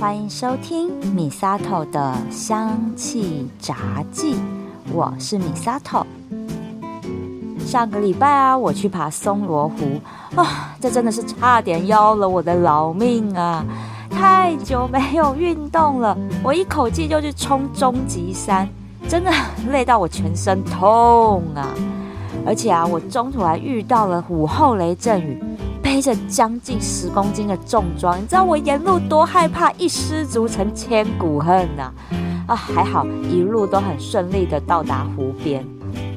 欢迎收听米萨头的香气杂记，我是米萨头。上个礼拜啊，我去爬松罗湖啊，这真的是差点要了我的老命啊！太久没有运动了，我一口气就去冲终极山，真的累到我全身痛啊！而且啊，我中途还遇到了午后雷阵雨，背着将近十公斤的重装，你知道我沿路多害怕，一失足成千古恨呐！啊，还好一路都很顺利的到达湖边。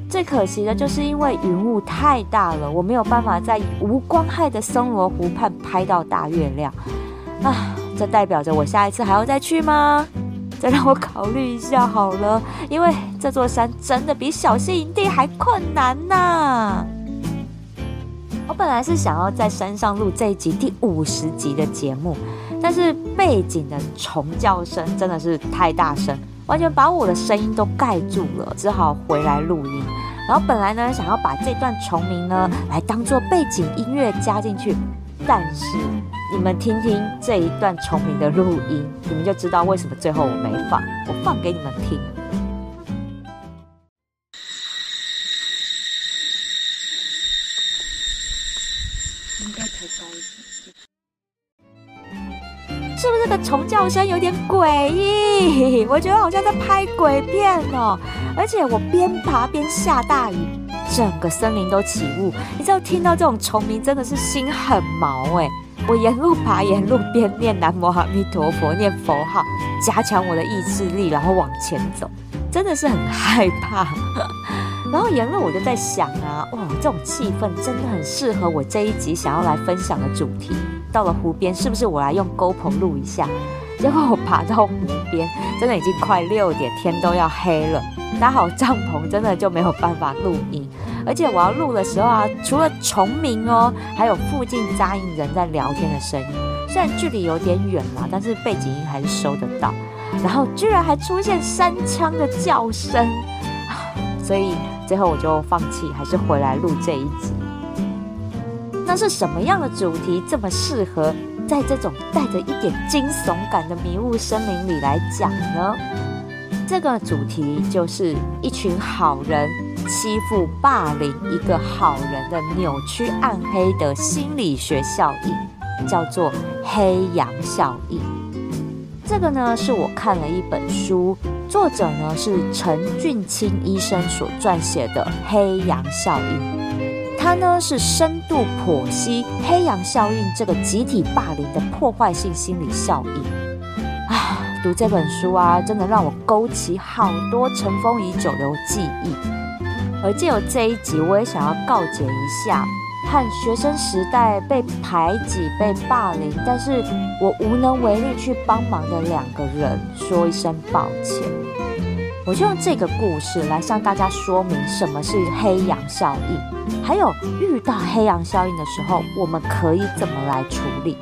最可惜的就是因为云雾太大了，我没有办法在无光害的松罗湖畔拍到大月亮。啊，这代表着我下一次还要再去吗？再让我考虑一下好了，因为这座山真的比小溪营地还困难呐。本来是想要在山上录这一集第五十集的节目，但是背景的虫叫声真的是太大声。完全把我的声音都盖住了，只好回来录音。然后本来呢，想要把这段虫鸣呢来当做背景音乐加进去，但是你们听听这一段虫鸣的录音，你们就知道为什么最后我没放。我放给你们听。这个虫叫声有点诡异？我觉得好像在拍鬼片哦。而且我边爬边下大雨，整个森林都起雾。你知道听到这种虫鸣真的是心很毛哎。我沿路爬，沿路边念南无阿弥陀佛，念佛号，加强我的意志力，然后往前走，真的是很害怕。然后沿路我就在想啊，哇，这种气氛真的很适合我这一集想要来分享的主题。到了湖边，是不是我来用钩棚录一下？结果我爬到湖边，真的已经快六点，天都要黑了。搭好帐篷，真的就没有办法录音。而且我要录的时候啊，除了虫鸣哦，还有附近扎营人在聊天的声音。虽然距离有点远啦，但是背景音还是收得到。然后居然还出现山枪的叫声，所以最后我就放弃，还是回来录这一集。那是什么样的主题这么适合在这种带着一点惊悚感的迷雾森林里来讲呢？这个主题就是一群好人欺负霸凌一个好人的扭曲暗黑的心理学效应，叫做黑羊效应。这个呢是我看了一本书，作者呢是陈俊清医生所撰写的《黑羊效应》。它呢是深度剖析黑羊效应这个集体霸凌的破坏性心理效应啊！读这本书啊，真的让我勾起好多尘封已久的记忆。而借由这一集，我也想要告诫一下，和学生时代被排挤、被霸凌，但是我无能为力去帮忙的两个人说一声抱歉。我就用这个故事来向大家说明什么是黑羊效应，还有遇到黑羊效应的时候，我们可以怎么来处理。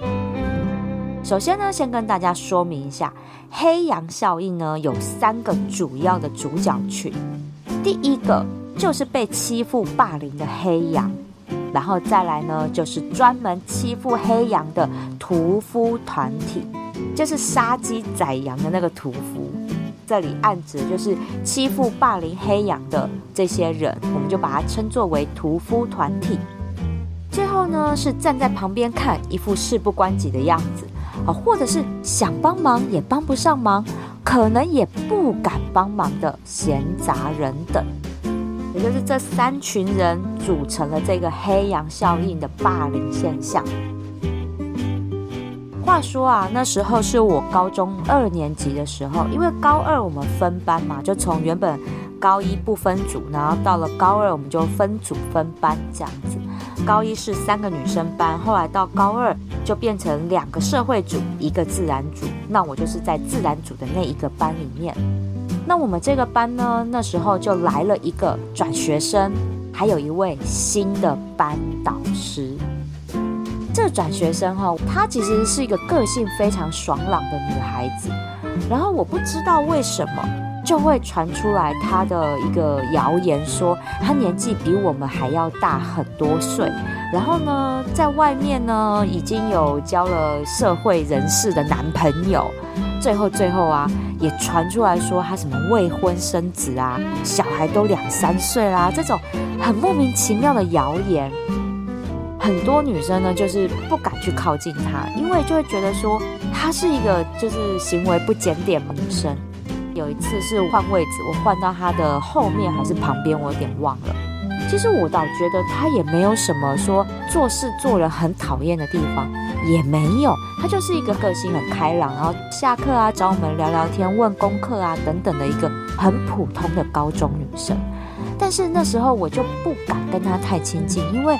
首先呢，先跟大家说明一下，黑羊效应呢有三个主要的主角群。第一个就是被欺负霸凌的黑羊，然后再来呢就是专门欺负黑羊的屠夫团体，就是杀鸡宰羊的那个屠夫。这里暗指就是欺负霸凌黑羊的这些人，我们就把它称作为屠夫团体。最后呢，是站在旁边看，一副事不关己的样子，啊，或者是想帮忙也帮不上忙，可能也不敢帮忙的闲杂人等。也就是这三群人组成了这个黑羊效应的霸凌现象。话说啊，那时候是我高中二年级的时候，因为高二我们分班嘛，就从原本高一不分组，然后到了高二我们就分组分班这样子。高一是三个女生班，后来到高二就变成两个社会组，一个自然组。那我就是在自然组的那一个班里面。那我们这个班呢，那时候就来了一个转学生，还有一位新的班导师。这转学生哈，她其实是一个个性非常爽朗的女孩子。然后我不知道为什么就会传出来她的一个谣言，说她年纪比我们还要大很多岁。然后呢，在外面呢已经有交了社会人士的男朋友，最后最后啊，也传出来说他什么未婚生子啊，小孩都两三岁啦，这种很莫名其妙的谣言，很多女生呢就是不敢去靠近他，因为就会觉得说他是一个就是行为不检点女生。有一次是换位置，我换到他的后面还是旁边，我有点忘了。其实我倒觉得他也没有什么说做事做人很讨厌的地方，也没有，他就是一个个性很开朗，然后下课啊找我们聊聊天、问功课啊等等的一个很普通的高中女生。但是那时候我就不敢跟他太亲近，因为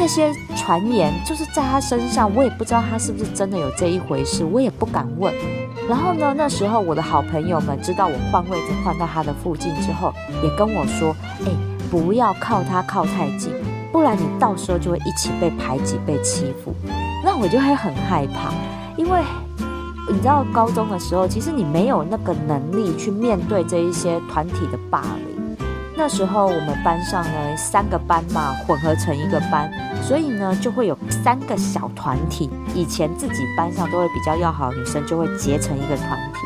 那些传言就是在他身上，我也不知道他是不是真的有这一回事，我也不敢问。然后呢，那时候我的好朋友们知道我换位置换到他的附近之后，也跟我说：“哎。”不要靠他靠太近，不然你到时候就会一起被排挤、被欺负。那我就会很害怕，因为你知道高中的时候，其实你没有那个能力去面对这一些团体的霸凌。那时候我们班上呢，三个班嘛，混合成一个班，所以呢就会有三个小团体。以前自己班上都会比较要好的女生，就会结成一个团体。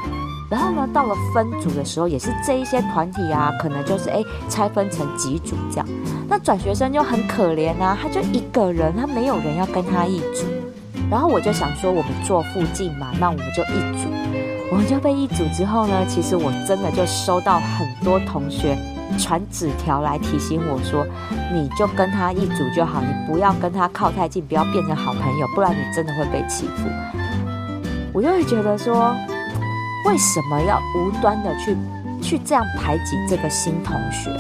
然后呢，到了分组的时候，也是这一些团体啊，可能就是哎拆分成几组这样。那转学生就很可怜啊，他就一个人，他没有人要跟他一组。然后我就想说，我们坐附近嘛，那我们就一组。我们就被一组之后呢，其实我真的就收到很多同学传纸条来提醒我说，你就跟他一组就好，你不要跟他靠太近，不要变成好朋友，不然你真的会被欺负。我就会觉得说。为什么要无端的去去这样排挤这个新同学？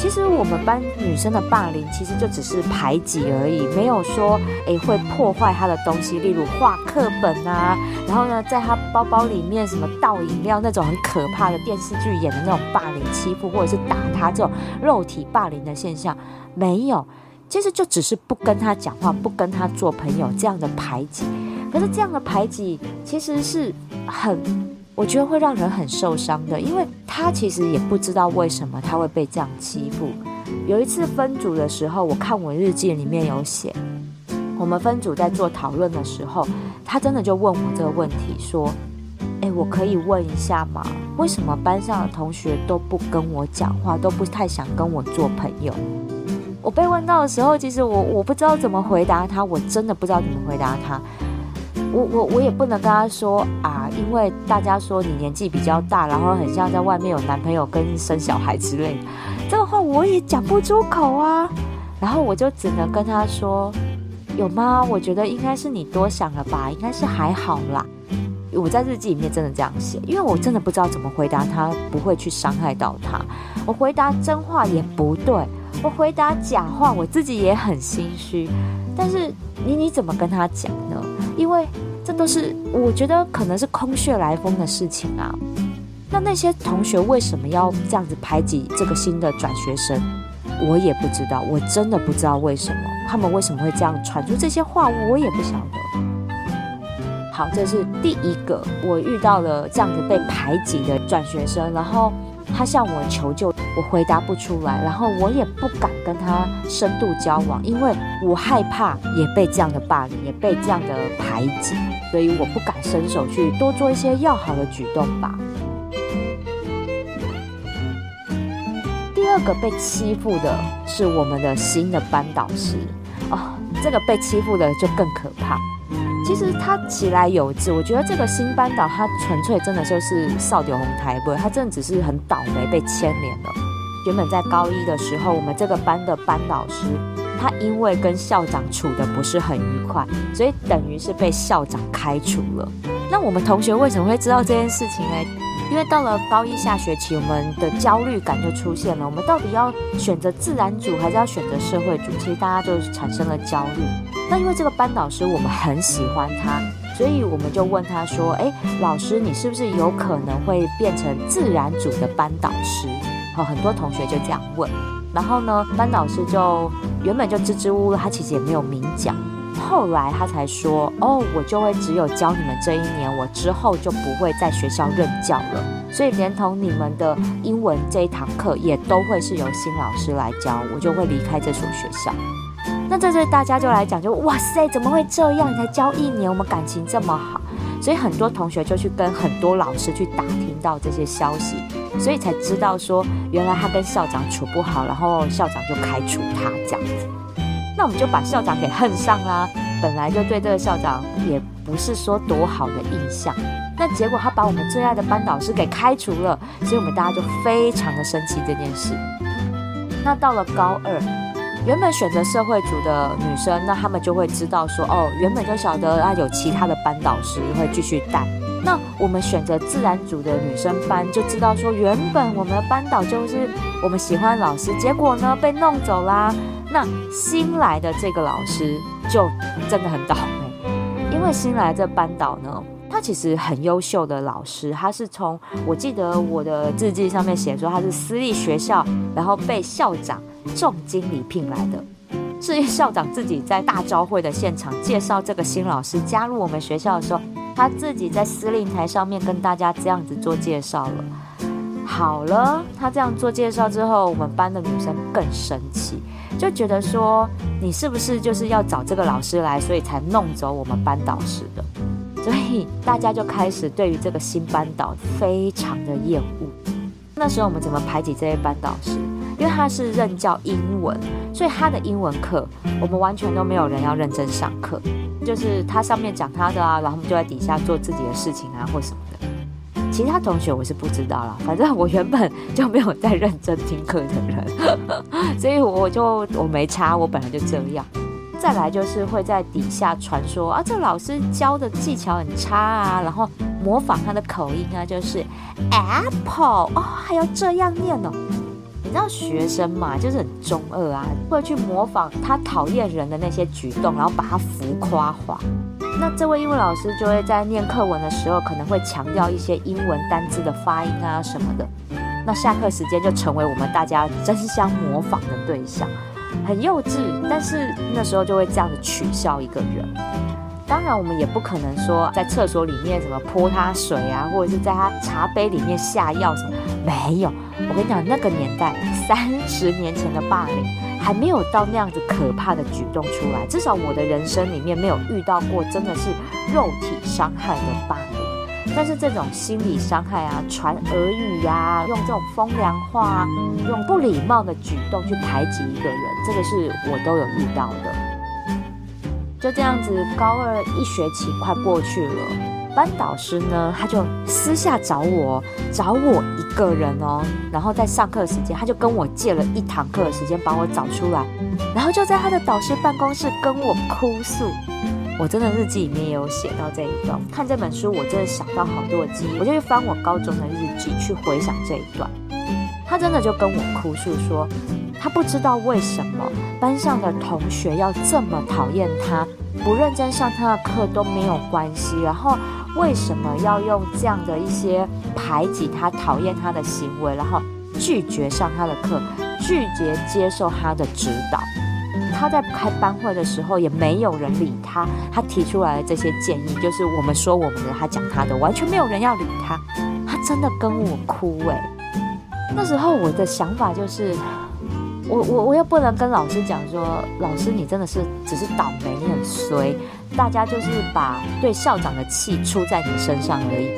其实我们班女生的霸凌，其实就只是排挤而已，没有说诶会破坏她的东西，例如画课本啊，然后呢，在她包包里面什么倒饮料那种很可怕的电视剧演的那种霸凌欺负，或者是打她这种肉体霸凌的现象，没有。其实就只是不跟她讲话，不跟她做朋友这样的排挤。可是这样的排挤其实是很。我觉得会让人很受伤的，因为他其实也不知道为什么他会被这样欺负。有一次分组的时候，我看我日记里面有写，我们分组在做讨论的时候，他真的就问我这个问题，说：“哎，我可以问一下吗？为什么班上的同学都不跟我讲话，都不太想跟我做朋友？”我被问到的时候，其实我我不知道怎么回答他，我真的不知道怎么回答他。我我我也不能跟他说啊，因为大家说你年纪比较大，然后很像在外面有男朋友跟生小孩之类的，这个话我也讲不出口啊。然后我就只能跟他说，有吗？我觉得应该是你多想了吧，应该是还好啦。我在日记里面真的这样写，因为我真的不知道怎么回答他，不会去伤害到他。我回答真话也不对，我回答假话，我自己也很心虚。但是你你怎么跟他讲呢？因为这都是我觉得可能是空穴来风的事情啊。那那些同学为什么要这样子排挤这个新的转学生？我也不知道，我真的不知道为什么他们为什么会这样传出这些话，我也不晓得。好，这是第一个我遇到了这样子被排挤的转学生，然后他向我求救。我回答不出来，然后我也不敢跟他深度交往，因为我害怕也被这样的霸凌，也被这样的排挤，所以我不敢伸手去多做一些要好的举动吧。第二个被欺负的是我们的新的班导师哦，这个被欺负的就更可怕。其实他起来有志，我觉得这个新班导他纯粹真的就是少点红台不？他真的只是很倒霉被牵连了。原本在高一的时候，我们这个班的班导师，他因为跟校长处的不是很愉快，所以等于是被校长开除了。那我们同学为什么会知道这件事情呢？因为到了高一下学期，我们的焦虑感就出现了。我们到底要选择自然组还是要选择社会组？其实大家都产生了焦虑。那因为这个班导师我们很喜欢他，所以我们就问他说：“哎，老师，你是不是有可能会变成自然组的班导师？”好，很多同学就这样问。然后呢，班导师就原本就支支吾吾，他其实也没有明讲。后来他才说：“哦，我就会只有教你们这一年，我之后就不会在学校任教了。所以连同你们的英文这一堂课，也都会是由新老师来教，我就会离开这所学校。”那这对大家就来讲，就哇塞，怎么会这样？你才教一年，我们感情这么好，所以很多同学就去跟很多老师去打听到这些消息，所以才知道说，原来他跟校长处不好，然后校长就开除他这样子。那我们就把校长给恨上啦。本来就对这个校长也不是说多好的印象，那结果他把我们最爱的班导师给开除了，所以我们大家就非常的生气这件事。那到了高二，原本选择社会组的女生，那他们就会知道说，哦，原本就晓得啊有其他的班导师会继续带。那我们选择自然组的女生班，就知道说，原本我们的班导就是我们喜欢老师，结果呢被弄走啦。那新来的这个老师就真的很倒霉，因为新来这班导呢，他其实很优秀的老师，他是从我记得我的日记上面写说他是私立学校，然后被校长重金礼聘来的，是校长自己在大招会的现场介绍这个新老师加入我们学校的时候，他自己在司令台上面跟大家这样子做介绍了。好了，他这样做介绍之后，我们班的女生更生气。就觉得说你是不是就是要找这个老师来，所以才弄走我们班导师的，所以大家就开始对于这个新班导非常的厌恶。那时候我们怎么排挤这些班导师？因为他是任教英文，所以他的英文课我们完全都没有人要认真上课，就是他上面讲他的啊，然后我们就在底下做自己的事情啊，或什么的。其他同学我是不知道了，反正我原本就没有在认真听课的人，所以我就我没差，我本来就这样。再来就是会在底下传说啊，这老师教的技巧很差啊，然后模仿他的口音啊，就是 apple 哦，还要这样念哦。你知道学生嘛，就是很中二啊，会去模仿他讨厌人的那些举动，然后把他浮夸化。那这位英文老师就会在念课文的时候，可能会强调一些英文单字的发音啊什么的。那下课时间就成为我们大家争相模仿的对象，很幼稚，但是那时候就会这样子取笑一个人。当然，我们也不可能说在厕所里面什么泼他水啊，或者是在他茶杯里面下药什么，没有。我跟你讲，那个年代，三十年前的霸凌。还没有到那样子可怕的举动出来，至少我的人生里面没有遇到过真的是肉体伤害的霸凌。但是这种心理伤害啊，传耳语呀，用这种风凉话，用不礼貌的举动去排挤一个人，这个是我都有遇到的。就这样子，高二一学期快过去了。班导师呢，他就私下找我，找我一个人哦，然后在上课时间，他就跟我借了一堂课的时间，把我找出来，然后就在他的导师办公室跟我哭诉。我真的日记里面也有写到这一段。看这本书，我真的想到好多的记忆，我就去翻我高中的日记，去回想这一段。他真的就跟我哭诉说，他不知道为什么班上的同学要这么讨厌他，不认真上他的课都没有关系，然后。为什么要用这样的一些排挤他、讨厌他的行为，然后拒绝上他的课，拒绝接受他的指导？他在开班会的时候也没有人理他。他提出来的这些建议，就是我们说我们的，他讲他的，完全没有人要理他。他真的跟我哭哎！那时候我的想法就是。我我我又不能跟老师讲说，老师你真的是只是倒霉，你很衰，大家就是把对校长的气出在你身上而已。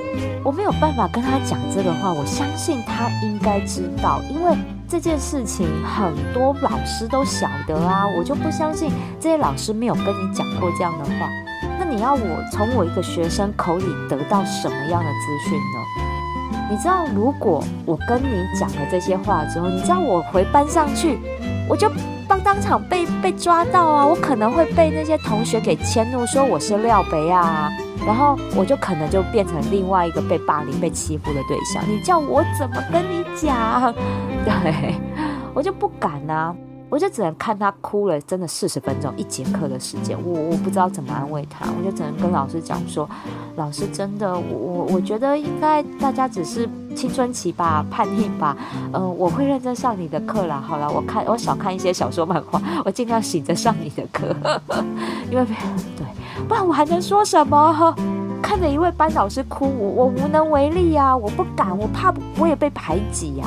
我没有办法跟他讲这个话，我相信他应该知道，因为这件事情很多老师都晓得啊，我就不相信这些老师没有跟你讲过这样的话。那你要我从我一个学生口里得到什么样的资讯呢？你知道，如果我跟你讲了这些话之后，你知道我回班上去，我就当场被被抓到啊！我可能会被那些同学给迁怒，说我是廖北啊，然后我就可能就变成另外一个被霸凌、被欺负的对象。你叫我怎么跟你讲？对我就不敢啊。我就只能看他哭了，真的四十分钟一节课的时间，我我不知道怎么安慰他，我就只能跟老师讲说，老师真的，我我我觉得应该大家只是青春期吧，叛逆吧，嗯，我会认真上你的课啦。好了，我看我少看一些小说漫画，我尽量醒着上你的课，因为对，不然我还能说什么？看着一位班导师哭，我我无能为力呀，我不敢，我怕我也被排挤呀。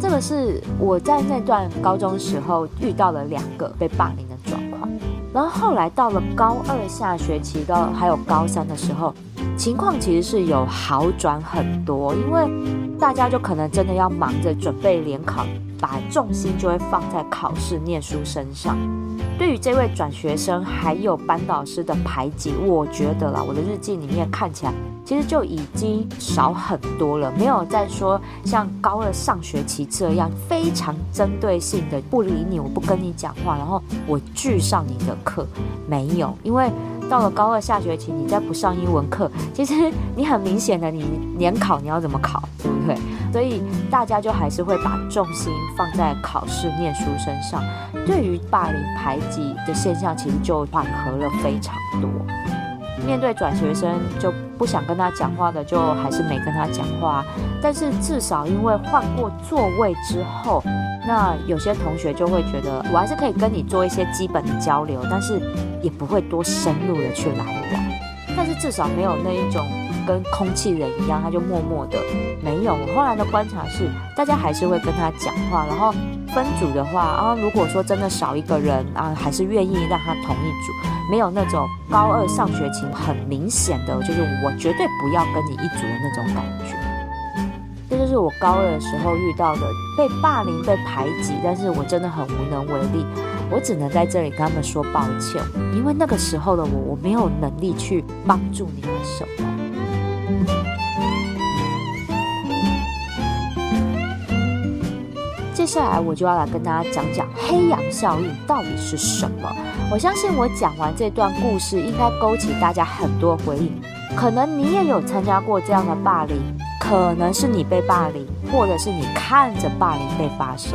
这个是我在那段高中时候遇到了两个被霸凌的状况然后后来到了高二下学期到还有高三的时候，情况其实是有好转很多，因为大家就可能真的要忙着准备联考，把重心就会放在考试念书身上。对于这位转学生还有班导师的排挤，我觉得啦，我的日记里面看起来。其实就已经少很多了，没有再说像高二上学期这样非常针对性的不理你，我不跟你讲话，然后我拒上你的课，没有，因为到了高二下学期，你再不上英文课，其实你很明显的，你联考你要怎么考，对不对？所以大家就还是会把重心放在考试念书身上，对于霸凌排挤的现象，其实就缓和了非常多。面对转学生就不想跟他讲话的，就还是没跟他讲话。但是至少因为换过座位之后，那有些同学就会觉得我还是可以跟你做一些基本的交流，但是也不会多深入的去来往。但是至少没有那一种跟空气人一样，他就默默的没有。我后来的观察是，大家还是会跟他讲话，然后分组的话啊，如果说真的少一个人啊，还是愿意让他同一组。没有那种高二上学期很明显的，就是我绝对不要跟你一组的那种感觉。就是我高二的时候遇到的被霸凌、被排挤，但是我真的很无能为力。我只能在这里跟他们说抱歉，因为那个时候的我，我没有能力去帮助你们什么。接下来我就要来跟大家讲讲黑羊效应到底是什么。我相信我讲完这段故事，应该勾起大家很多回忆。可能你也有参加过这样的霸凌，可能是你被霸凌，或者是你看着霸凌被发生。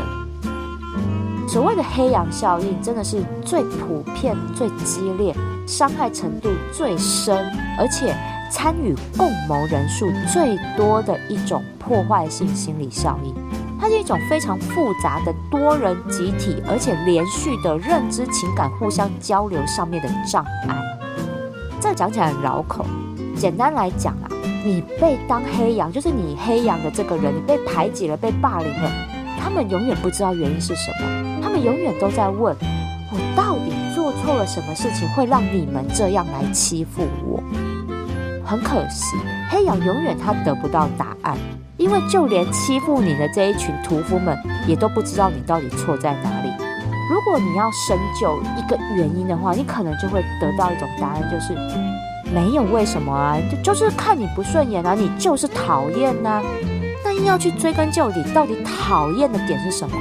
所谓的黑羊效应，真的是最普遍、最激烈、伤害程度最深，而且参与共谋人数最多的一种破坏性心理效应。它是一种非常复杂的多人集体，而且连续的认知、情感互相交流上面的障碍。这讲起来很绕口。简单来讲啊，你被当黑羊，就是你黑羊的这个人，你被排挤了、被霸凌了，他们永远不知道原因是什么，他们永远都在问：我到底做错了什么事情，会让你们这样来欺负我？很可惜，黑羊永远他得不到答案。因为就连欺负你的这一群屠夫们，也都不知道你到底错在哪里。如果你要深究一个原因的话，你可能就会得到一种答案，就是没有为什么啊，就就是看你不顺眼啊，你就是讨厌呐。那硬要去追根究底，到底讨厌的点是什么？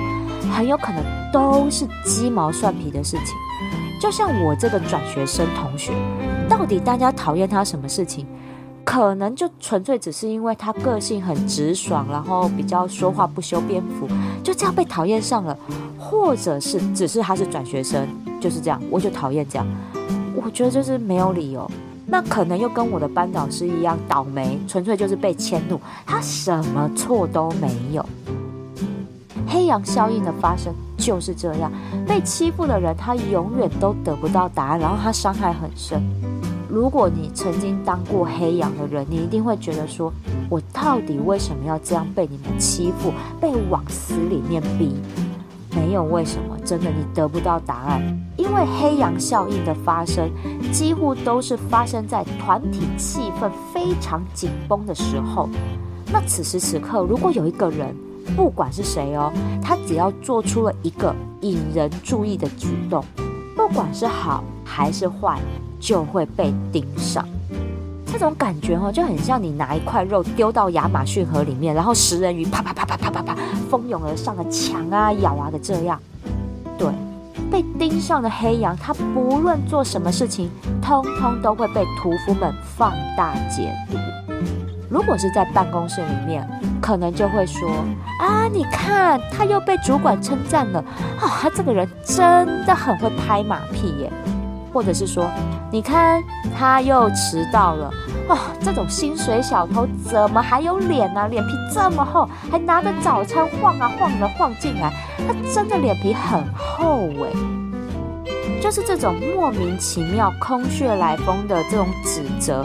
很有可能都是鸡毛蒜皮的事情。就像我这个转学生同学，到底大家讨厌他什么事情？可能就纯粹只是因为他个性很直爽，然后比较说话不修边幅，就这样被讨厌上了，或者是只是他是转学生，就是这样，我就讨厌这样。我觉得就是没有理由。那可能又跟我的班导师一样倒霉，纯粹就是被迁怒，他什么错都没有。黑羊效应的发生就是这样，被欺负的人他永远都得不到答案，然后他伤害很深。如果你曾经当过黑羊的人，你一定会觉得说：我到底为什么要这样被你们欺负，被往死里面逼？没有为什么，真的你得不到答案。因为黑羊效应的发生，几乎都是发生在团体气氛非常紧绷的时候。那此时此刻，如果有一个人，不管是谁哦，他只要做出了一个引人注意的举动，不管是好还是坏。就会被盯上，这种感觉哦，就很像你拿一块肉丢到亚马逊河里面，然后食人鱼啪啪啪啪啪啪啪蜂拥而上的抢啊咬啊的这样。对，被盯上的黑羊，他不论做什么事情，通通都会被屠夫们放大解读。如果是在办公室里面，可能就会说啊，你看他又被主管称赞了啊，他这个人真的很会拍马屁耶。或者是说，你看他又迟到了哦，这种薪水小偷怎么还有脸呢？脸皮这么厚，还拿着早餐晃啊晃的晃进来，他真的脸皮很厚哎。就是这种莫名其妙、空穴来风的这种指责，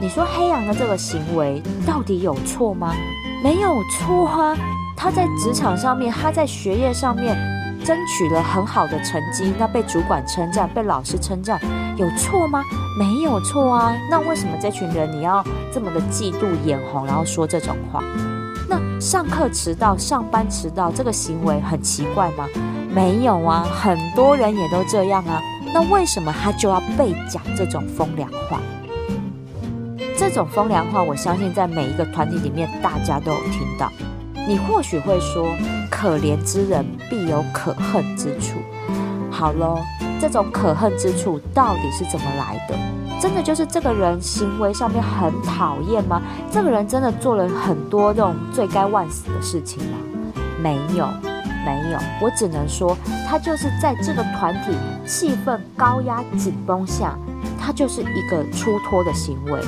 你说黑羊的这个行为到底有错吗？没有错啊，他在职场上面，他在学业上面。争取了很好的成绩，那被主管称赞，被老师称赞，有错吗？没有错啊。那为什么这群人你要这么的嫉妒、眼红，然后说这种话？那上课迟到、上班迟到这个行为很奇怪吗？没有啊，很多人也都这样啊。那为什么他就要被讲这种风凉话？这种风凉话，我相信在每一个团体里面，大家都有听到。你或许会说：“可怜之人必有可恨之处。”好喽，这种可恨之处到底是怎么来的？真的就是这个人行为上面很讨厌吗？这个人真的做了很多这种罪该万死的事情吗？没有，没有。我只能说，他就是在这个团体气氛高压紧绷下，他就是一个出脱的行为。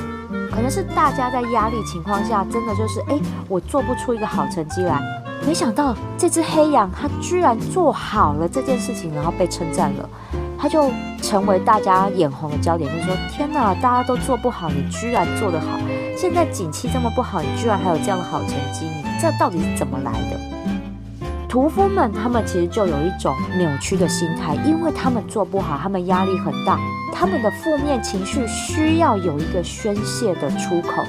可能是大家在压力情况下，真的就是哎，我做不出一个好成绩来。没想到这只黑羊，它居然做好了这件事情，然后被称赞了，它就成为大家眼红的焦点。就是说，天哪，大家都做不好，你居然做得好！现在景气这么不好，你居然还有这样的好成绩，你这到底是怎么来的？屠夫们，他们其实就有一种扭曲的心态，因为他们做不好，他们压力很大，他们的负面情绪需要有一个宣泄的出口，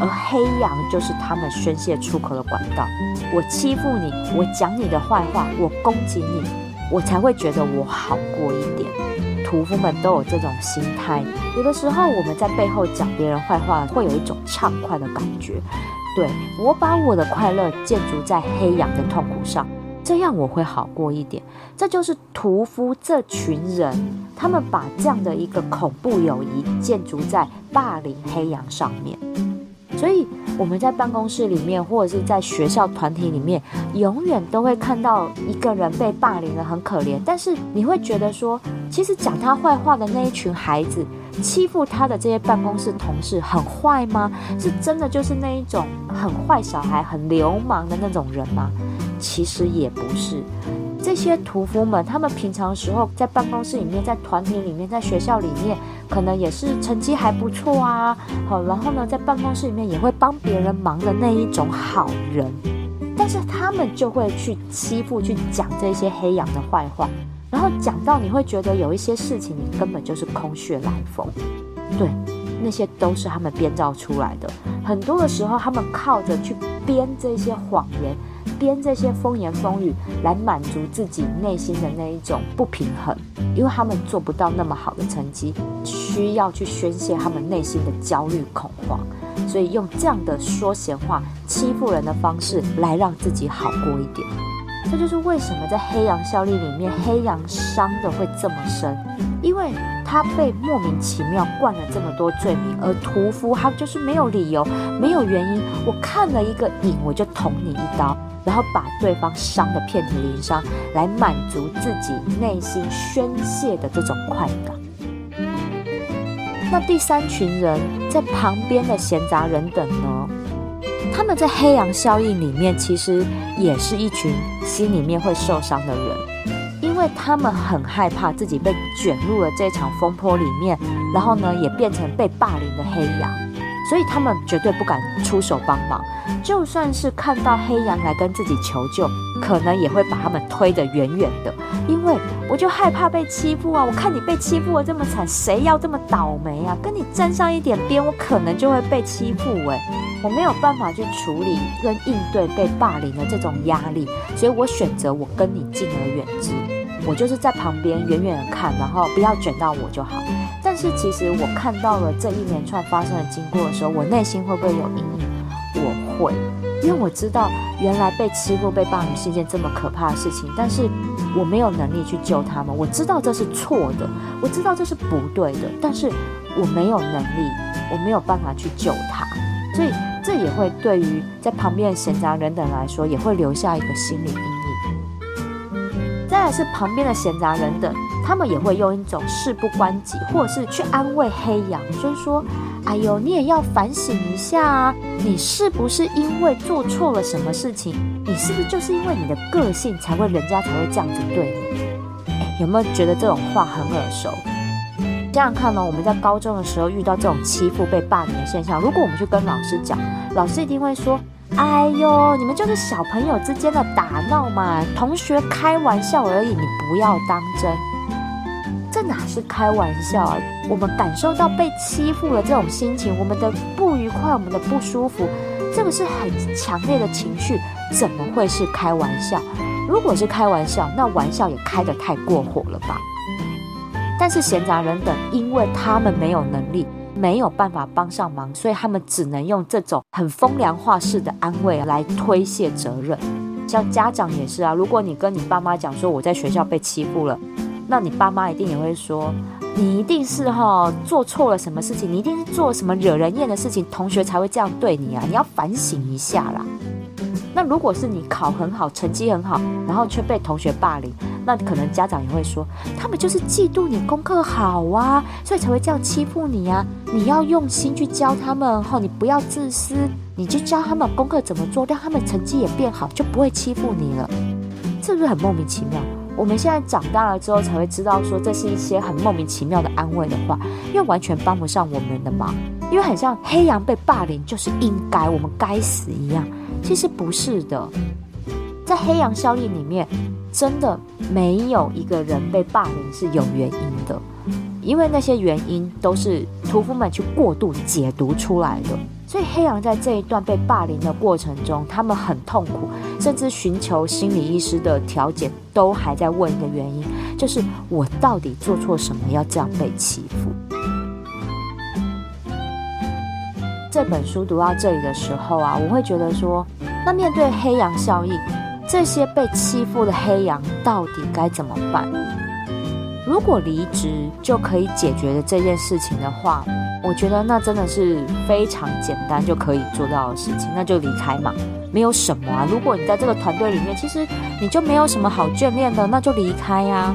而黑羊就是他们宣泄出口的管道。我欺负你，我讲你的坏话，我攻击你，我才会觉得我好过一点。屠夫们都有这种心态，有的时候我们在背后讲别人坏话，会有一种畅快的感觉。对我把我的快乐建筑在黑羊的痛苦上，这样我会好过一点。这就是屠夫这群人，他们把这样的一个恐怖友谊建筑在霸凌黑羊上面。所以我们在办公室里面，或者是在学校团体里面，永远都会看到一个人被霸凌的很可怜，但是你会觉得说，其实讲他坏话的那一群孩子。欺负他的这些办公室同事很坏吗？是真的就是那一种很坏小孩、很流氓的那种人吗？其实也不是。这些屠夫们，他们平常时候在办公室里面、在团体里面、在学校里面，可能也是成绩还不错啊。好，然后呢，在办公室里面也会帮别人忙的那一种好人。但是他们就会去欺负、去讲这些黑羊的坏话。然后讲到你会觉得有一些事情你根本就是空穴来风，对，那些都是他们编造出来的。很多的时候，他们靠着去编这些谎言，编这些风言风语来满足自己内心的那一种不平衡，因为他们做不到那么好的成绩，需要去宣泄他们内心的焦虑恐慌，所以用这样的说闲话、欺负人的方式来让自己好过一点。这就是为什么在黑羊效力里面，黑羊伤的会这么深，因为他被莫名其妙灌了这么多罪名，而屠夫他就是没有理由、没有原因，我看了一个影，我就捅你一刀，然后把对方伤得遍体鳞伤，来满足自己内心宣泄的这种快感。那第三群人在旁边的闲杂人等呢？他们在黑羊效应里面，其实也是一群心里面会受伤的人，因为他们很害怕自己被卷入了这场风波里面，然后呢，也变成被霸凌的黑羊。所以他们绝对不敢出手帮忙，就算是看到黑羊来跟自己求救，可能也会把他们推得远远的，因为我就害怕被欺负啊！我看你被欺负的这么惨，谁要这么倒霉啊？跟你沾上一点边，我可能就会被欺负哎！我没有办法去处理跟应对被霸凌的这种压力，所以我选择我跟你敬而远之，我就是在旁边远远的看，然后不要卷到我就好。但是其实我看到了这一连串发生的经过的时候，我内心会不会有阴影？我会，因为我知道原来被欺负、被霸凌是一件这么可怕的事情，但是我没有能力去救他们。我知道这是错的，我知道这是不对的，但是我没有能力，我没有办法去救他，所以这也会对于在旁边的闲杂人等来说，也会留下一个心理阴影。再来是旁边的闲杂人等。他们也会用一种事不关己，或者是去安慰黑羊，就是说：“哎呦，你也要反省一下啊，你是不是因为做错了什么事情？你是不是就是因为你的个性才会人家才会这样子对你？有没有觉得这种话很耳熟？这样看呢，我们在高中的时候遇到这种欺负、被霸凌的现象，如果我们去跟老师讲，老师一定会说：哎呦，你们就是小朋友之间的打闹嘛，同学开玩笑而已，你不要当真。这哪是开玩笑啊？我们感受到被欺负了这种心情，我们的不愉快，我们的不舒服，这个是很强烈的情绪，怎么会是开玩笑？如果是开玩笑，那玩笑也开得太过火了吧？但是闲杂人等，因为他们没有能力，没有办法帮上忙，所以他们只能用这种很风凉话式的安慰来推卸责任。像家长也是啊，如果你跟你爸妈讲说我在学校被欺负了。那你爸妈一定也会说，你一定是哈做错了什么事情，你一定是做什么惹人厌的事情，同学才会这样对你啊！你要反省一下啦。那如果是你考很好，成绩很好，然后却被同学霸凌，那可能家长也会说，他们就是嫉妒你功课好啊，所以才会这样欺负你啊！你要用心去教他们哈，你不要自私，你就教他们功课怎么做，让他们成绩也变好，就不会欺负你了。是不是很莫名其妙？我们现在长大了之后才会知道，说这是一些很莫名其妙的安慰的话，因为完全帮不上我们的忙，因为很像黑羊被霸凌就是应该，我们该死一样。其实不是的，在黑羊效应里面，真的没有一个人被霸凌是有原因的，因为那些原因都是屠夫们去过度解读出来的。所以黑羊在这一段被霸凌的过程中，他们很痛苦，甚至寻求心理医师的调解，都还在问一个原因，就是我到底做错什么要这样被欺负？这本书读到这里的时候啊，我会觉得说，那面对黑羊效应，这些被欺负的黑羊到底该怎么办？如果离职就可以解决的这件事情的话。我觉得那真的是非常简单就可以做到的事情，那就离开嘛，没有什么啊。如果你在这个团队里面，其实你就没有什么好眷恋的，那就离开呀。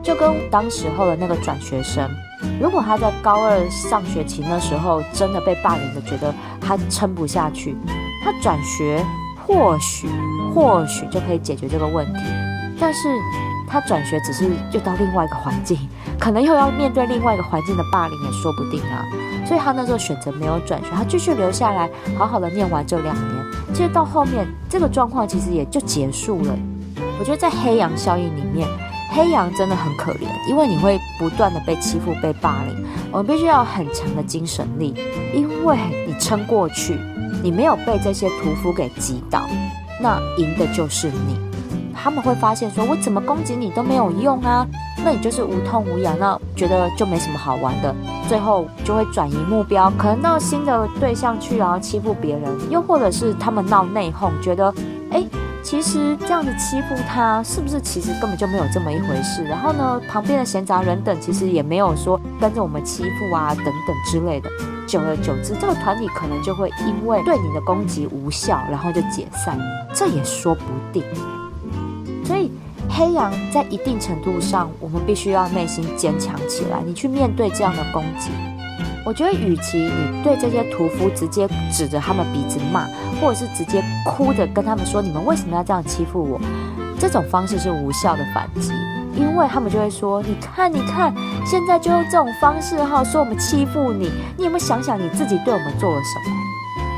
就跟当时候的那个转学生，如果他在高二上学期那时候真的被霸凌的，觉得他撑不下去，他转学或许或许就可以解决这个问题，但是。他转学只是又到另外一个环境，可能又要面对另外一个环境的霸凌也说不定啊。所以他那时候选择没有转学，他继续留下来，好好的念完这两年。其实到后面这个状况其实也就结束了。我觉得在黑羊效应里面，黑羊真的很可怜，因为你会不断的被欺负、被霸凌。我们必须要很强的精神力，因为你撑过去，你没有被这些屠夫给击倒，那赢的就是你。他们会发现说：“我怎么攻击你都没有用啊？那你就是无痛无痒，那觉得就没什么好玩的。最后就会转移目标，可能到新的对象去，然后欺负别人。又或者是他们闹内讧，觉得哎，其实这样子欺负他，是不是其实根本就没有这么一回事？然后呢，旁边的闲杂人等其实也没有说跟着我们欺负啊，等等之类的。久而久之，这个团体可能就会因为对你的攻击无效，然后就解散，这也说不定。”黑羊在一定程度上，我们必须要内心坚强起来。你去面对这样的攻击，我觉得，与其你对这些屠夫直接指着他们鼻子骂，或者是直接哭着跟他们说：“你们为什么要这样欺负我？”这种方式是无效的反击，因为他们就会说：“你看，你看，现在就用这种方式哈，说我们欺负你。你有没有想想你自己对我们做了什么？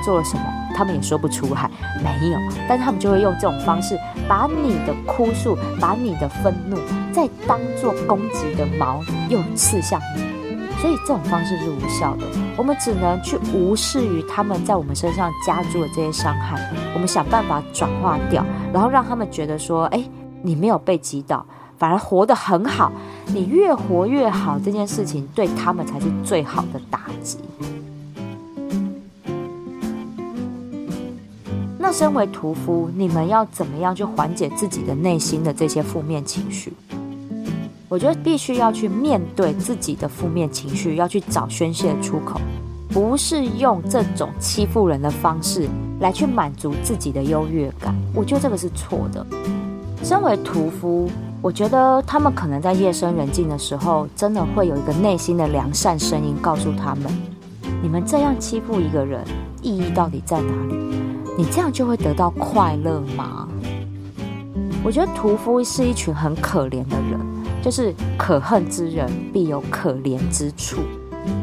做了什么？”他们也说不出来，没有，但是他们就会用这种方式，把你的哭诉，把你的愤怒，再当做攻击的矛，又刺向你。所以这种方式是无效的。我们只能去无视于他们在我们身上加注的这些伤害，我们想办法转化掉，然后让他们觉得说：哎，你没有被击倒，反而活得很好，你越活越好。这件事情对他们才是最好的打击。身为屠夫，你们要怎么样去缓解自己的内心的这些负面情绪？我觉得必须要去面对自己的负面情绪，要去找宣泄出口，不是用这种欺负人的方式来去满足自己的优越感。我觉得这个是错的。身为屠夫，我觉得他们可能在夜深人静的时候，真的会有一个内心的良善声音告诉他们：你们这样欺负一个人，意义到底在哪里？你这样就会得到快乐吗？我觉得屠夫是一群很可怜的人，就是可恨之人必有可怜之处。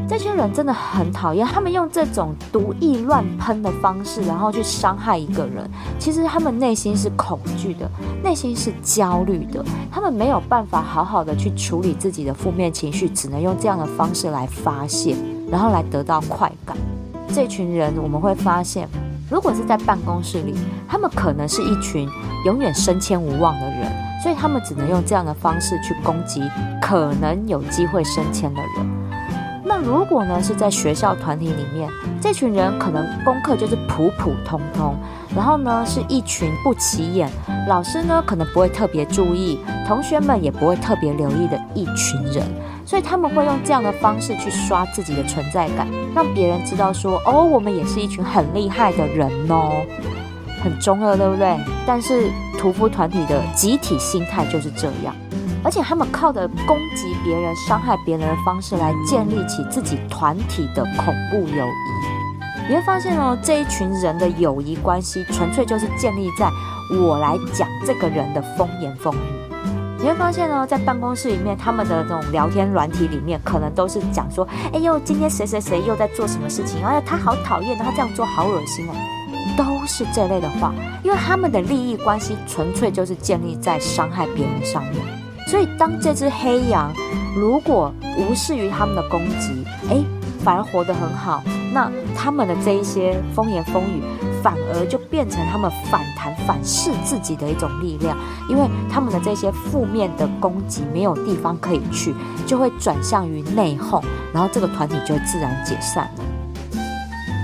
这群人真的很讨厌，他们用这种毒意乱喷的方式，然后去伤害一个人。其实他们内心是恐惧的，内心是焦虑的，他们没有办法好好的去处理自己的负面情绪，只能用这样的方式来发泄，然后来得到快感。这群人我们会发现，如果是在办公室里，他们可能是一群永远升迁无望的人，所以他们只能用这样的方式去攻击可能有机会升迁的人。那如果呢是在学校团体里面，这群人可能功课就是普普通通，然后呢是一群不起眼，老师呢可能不会特别注意，同学们也不会特别留意的一群人，所以他们会用这样的方式去刷自己的存在感，让别人知道说哦，我们也是一群很厉害的人哦，很中二，对不对？但是屠夫团体的集体心态就是这样。而且他们靠着攻击别人、伤害别人的方式来建立起自己团体的恐怖友谊。你会发现哦，这一群人的友谊关系纯粹就是建立在我来讲这个人的风言风语。你会发现呢，在办公室里面，他们的这种聊天软体里面，可能都是讲说：“哎呦，今天谁谁谁又在做什么事情？哎呀，他好讨厌，他这样做好恶心哦。”都是这类的话，因为他们的利益关系纯粹就是建立在伤害别人上面。所以，当这只黑羊如果无视于他们的攻击，哎，反而活得很好，那他们的这一些风言风语，反而就变成他们反弹、反噬自己的一种力量，因为他们的这些负面的攻击没有地方可以去，就会转向于内讧，然后这个团体就会自然解散了。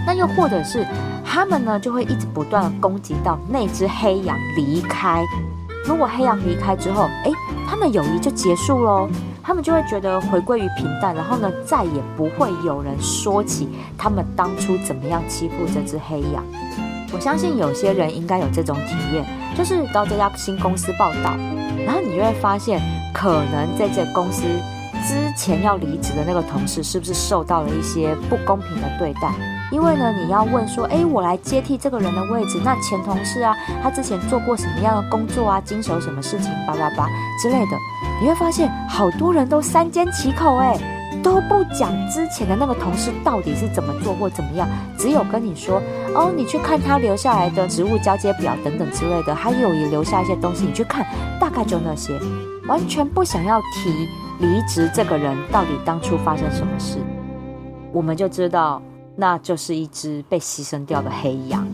那又或者是他们呢，就会一直不断攻击到那只黑羊离开。如果黑羊离开之后，哎，他们友谊就结束喽，他们就会觉得回归于平淡，然后呢，再也不会有人说起他们当初怎么样欺负这只黑羊。我相信有些人应该有这种体验，就是到这家新公司报道，然后你就会发现，可能在这公司之前要离职的那个同事，是不是受到了一些不公平的对待？因为呢，你要问说，哎，我来接替这个人的位置，那前同事啊，他之前做过什么样的工作啊，经手什么事情，叭叭叭之类的，你会发现好多人都三缄其口，哎，都不讲之前的那个同事到底是怎么做或怎么样，只有跟你说，哦，你去看他留下来的职务交接表等等之类的，还有也留下一些东西，你去看，大概就那些，完全不想要提离职这个人到底当初发生什么事，我们就知道。那就是一只被牺牲掉的黑羊。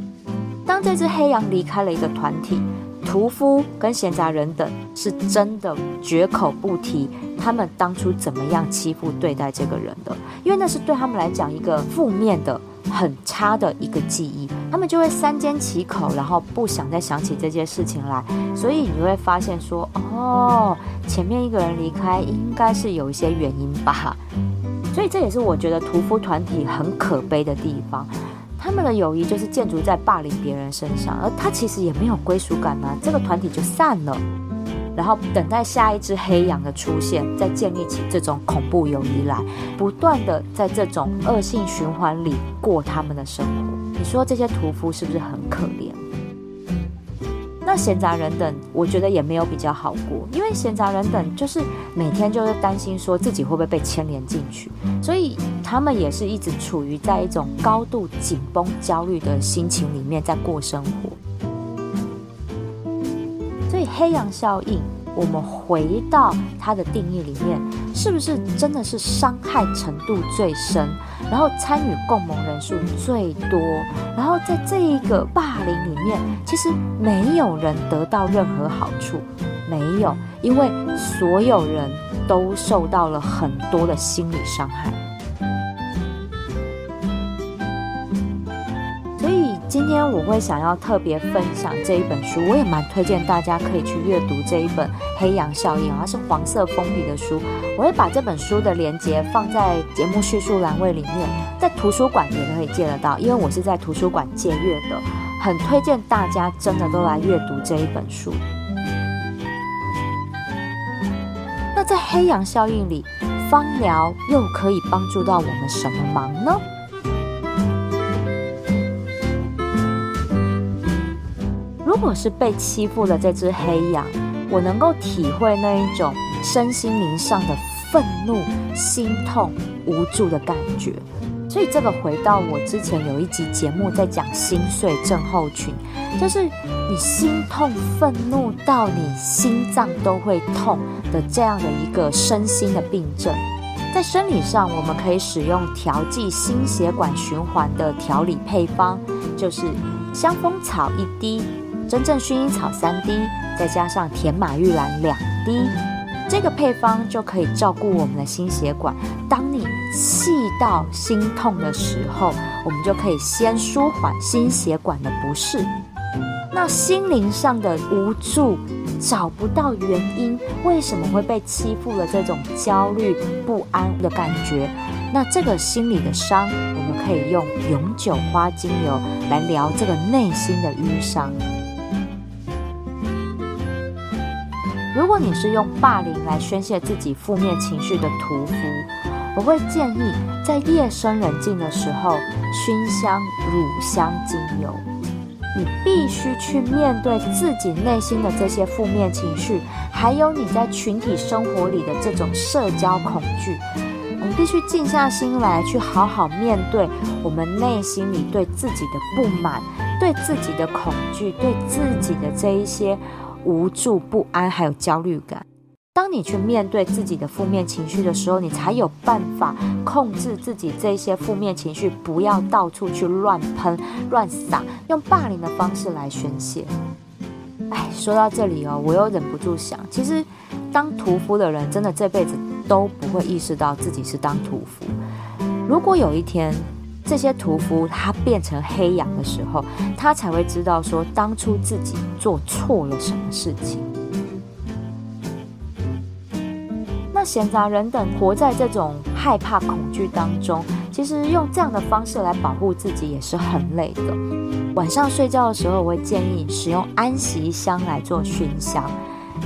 当这只黑羊离开了一个团体，屠夫跟闲杂人等是真的绝口不提他们当初怎么样欺负对待这个人的，因为那是对他们来讲一个负面的、很差的一个记忆，他们就会三缄其口，然后不想再想起这件事情来。所以你会发现说，哦，前面一个人离开应该是有一些原因吧。所以这也是我觉得屠夫团体很可悲的地方，他们的友谊就是建筑在霸凌别人身上，而他其实也没有归属感呢，这个团体就散了，然后等待下一只黑羊的出现，再建立起这种恐怖友谊来，不断的在这种恶性循环里过他们的生活。你说这些屠夫是不是很可怜？那闲杂人等，我觉得也没有比较好过，因为闲杂人等就是每天就是担心说自己会不会被牵连进去，所以他们也是一直处于在一种高度紧绷、焦虑的心情里面在过生活。所以黑羊效应，我们回到它的定义里面，是不是真的是伤害程度最深？然后参与共谋人数最多，然后在这一个霸凌里面，其实没有人得到任何好处，没有，因为所有人都受到了很多的心理伤害。今天我会想要特别分享这一本书，我也蛮推荐大家可以去阅读这一本《黑羊效应》，它是黄色封皮的书。我会把这本书的链接放在节目叙述栏位里面，在图书馆也可以借得到，因为我是在图书馆借阅的，很推荐大家真的都来阅读这一本书。那在黑羊效应里，芳疗又可以帮助到我们什么忙呢？如果是被欺负的这只黑羊，我能够体会那一种。身心灵上的愤怒、心痛、无助的感觉。所以这个回到我之前有一集节目在讲心碎症候群，就是你心痛、愤怒到你心脏都会痛的这样的一个身心的病症。在生理上，我们可以使用调剂心血管循环的调理配方，就是香蜂草一滴，真正薰衣草三滴，再加上甜马玉兰两滴。这个配方就可以照顾我们的心血管。当你气到心痛的时候，我们就可以先舒缓心血管的不适。那心灵上的无助，找不到原因，为什么会被欺负了这种焦虑不安的感觉，那这个心理的伤，我们可以用永久花精油来疗这个内心的淤伤。如果你是用霸凌来宣泄自己负面情绪的屠夫，我会建议在夜深人静的时候熏香乳香精油。你必须去面对自己内心的这些负面情绪，还有你在群体生活里的这种社交恐惧。我们必须静下心来，去好好面对我们内心里对自己的不满、对自己的恐惧、对自己的这一些。无助、不安，还有焦虑感。当你去面对自己的负面情绪的时候，你才有办法控制自己这些负面情绪，不要到处去乱喷、乱撒，用霸凌的方式来宣泄。哎，说到这里哦，我又忍不住想，其实当屠夫的人，真的这辈子都不会意识到自己是当屠夫。如果有一天，这些屠夫他变成黑羊的时候，他才会知道说当初自己做错了什么事情。那闲杂人等活在这种害怕恐惧当中，其实用这样的方式来保护自己也是很累的。晚上睡觉的时候，我会建议使用安息香来做熏香。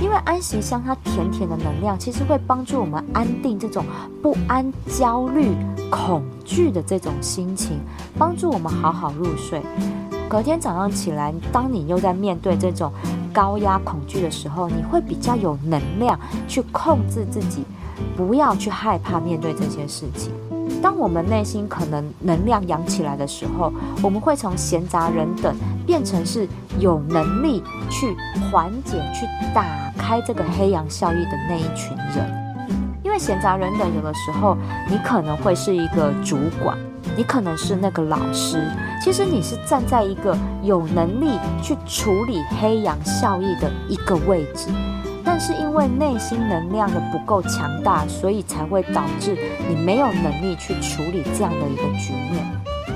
因为安息香它甜甜的能量，其实会帮助我们安定这种不安、焦虑、恐惧的这种心情，帮助我们好好入睡。隔天早上起来，当你又在面对这种高压恐惧的时候，你会比较有能量去控制自己，不要去害怕面对这些事情。当我们内心可能能量扬起来的时候，我们会从闲杂人等变成是有能力去缓解、去打。开这个黑羊效益的那一群人，因为闲杂人等，有的时候你可能会是一个主管，你可能是那个老师，其实你是站在一个有能力去处理黑羊效益的一个位置，但是因为内心能量的不够强大，所以才会导致你没有能力去处理这样的一个局面。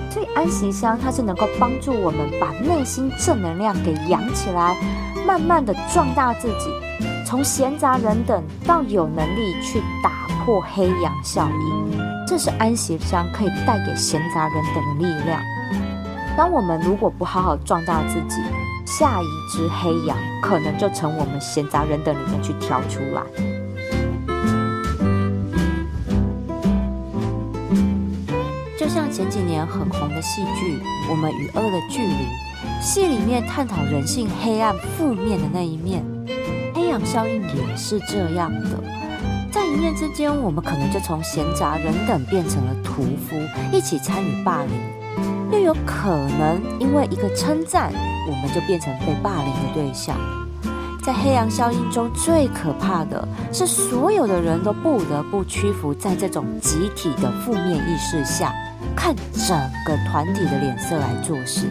所以安息香它是能够帮助我们把内心正能量给养起来。慢慢的壮大自己，从闲杂人等到有能力去打破黑羊效应，这是安息香可以带给闲杂人等的力量。当我们如果不好好壮大自己，下一只黑羊可能就从我们闲杂人等里面去挑出来。就像前几年很红的戏剧《我们与恶的距离》。戏里面探讨人性黑暗、负面的那一面，黑羊效应也是这样的。在一念之间，我们可能就从闲杂人等变成了屠夫，一起参与霸凌；有可能因为一个称赞，我们就变成被霸凌的对象。在黑羊效应中最可怕的是，所有的人都不得不屈服在这种集体的负面意识下，看整个团体的脸色来做事。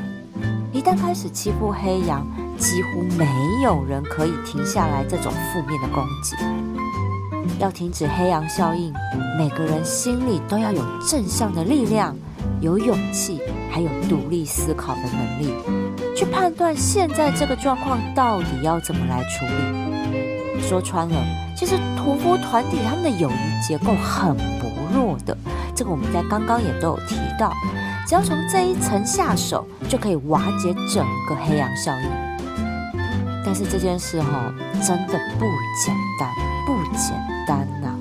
一旦开始欺负黑羊，几乎没有人可以停下来这种负面的攻击。要停止黑羊效应，每个人心里都要有正向的力量，有勇气，还有独立思考的能力，去判断现在这个状况到底要怎么来处理。说穿了，其实屠夫团体他们的友谊结构很薄弱的，这个我们在刚刚也都有提到。只要从这一层下手，就可以瓦解整个黑羊效应。但是这件事哈，真的不简单，不简单呐！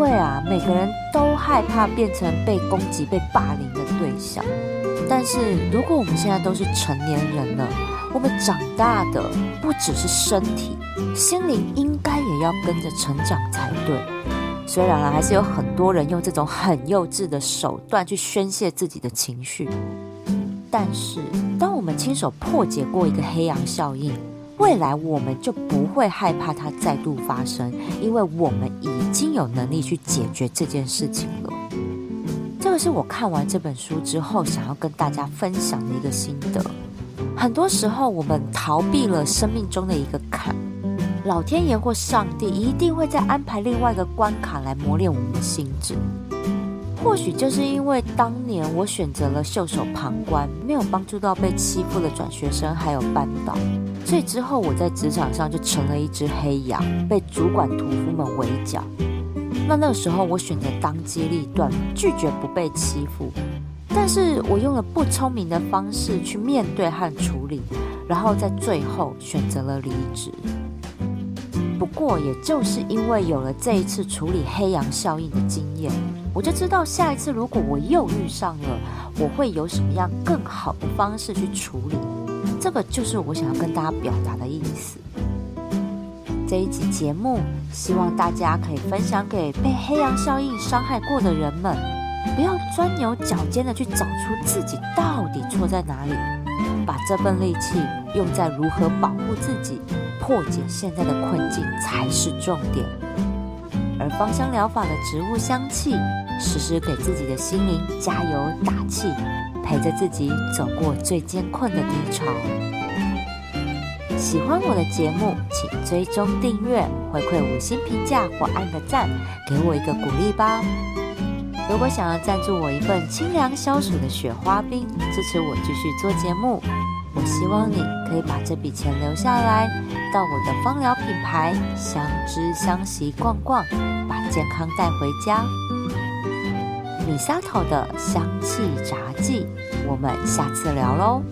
为啊，每个人都害怕变成被攻击、被霸凌的对象。但是如果我们现在都是成年人了，我们长大的不只是身体，心灵应该也要跟着成长才对。虽然还是有很多人用这种很幼稚的手段去宣泄自己的情绪，但是当我们亲手破解过一个黑羊效应，未来我们就不会害怕它再度发生，因为我们已经有能力去解决这件事情了。这个是我看完这本书之后想要跟大家分享的一个心得。很多时候，我们逃避了生命中的一个坎，老天爷或上帝一定会再安排另外一个关卡来磨练我们的心智。或许就是因为当年我选择了袖手旁观，没有帮助到被欺负的转学生还有班导，所以之后我在职场上就成了一只黑羊，被主管屠夫们围剿。那那时候我选择当机立断，拒绝不被欺负，但是我用了不聪明的方式去面对和处理，然后在最后选择了离职。不过，也就是因为有了这一次处理黑羊效应的经验，我就知道下一次如果我又遇上了，我会有什么样更好的方式去处理。这个就是我想要跟大家表达的意思。这一集节目，希望大家可以分享给被黑羊效应伤害过的人们，不要钻牛角尖的去找出自己到底错在哪里，把这份力气用在如何保护自己。破解现在的困境才是重点，而芳香疗法的植物香气，时时给自己的心灵加油打气，陪着自己走过最艰困的低潮。喜欢我的节目，请追踪订阅，回馈五星评价或按个赞，给我一个鼓励吧。如果想要赞助我一份清凉消暑的雪花冰，支持我继续做节目。我希望你可以把这笔钱留下来，到我的芳疗品牌相知相惜逛逛，把健康带回家。米沙头的香气杂技，我们下次聊喽。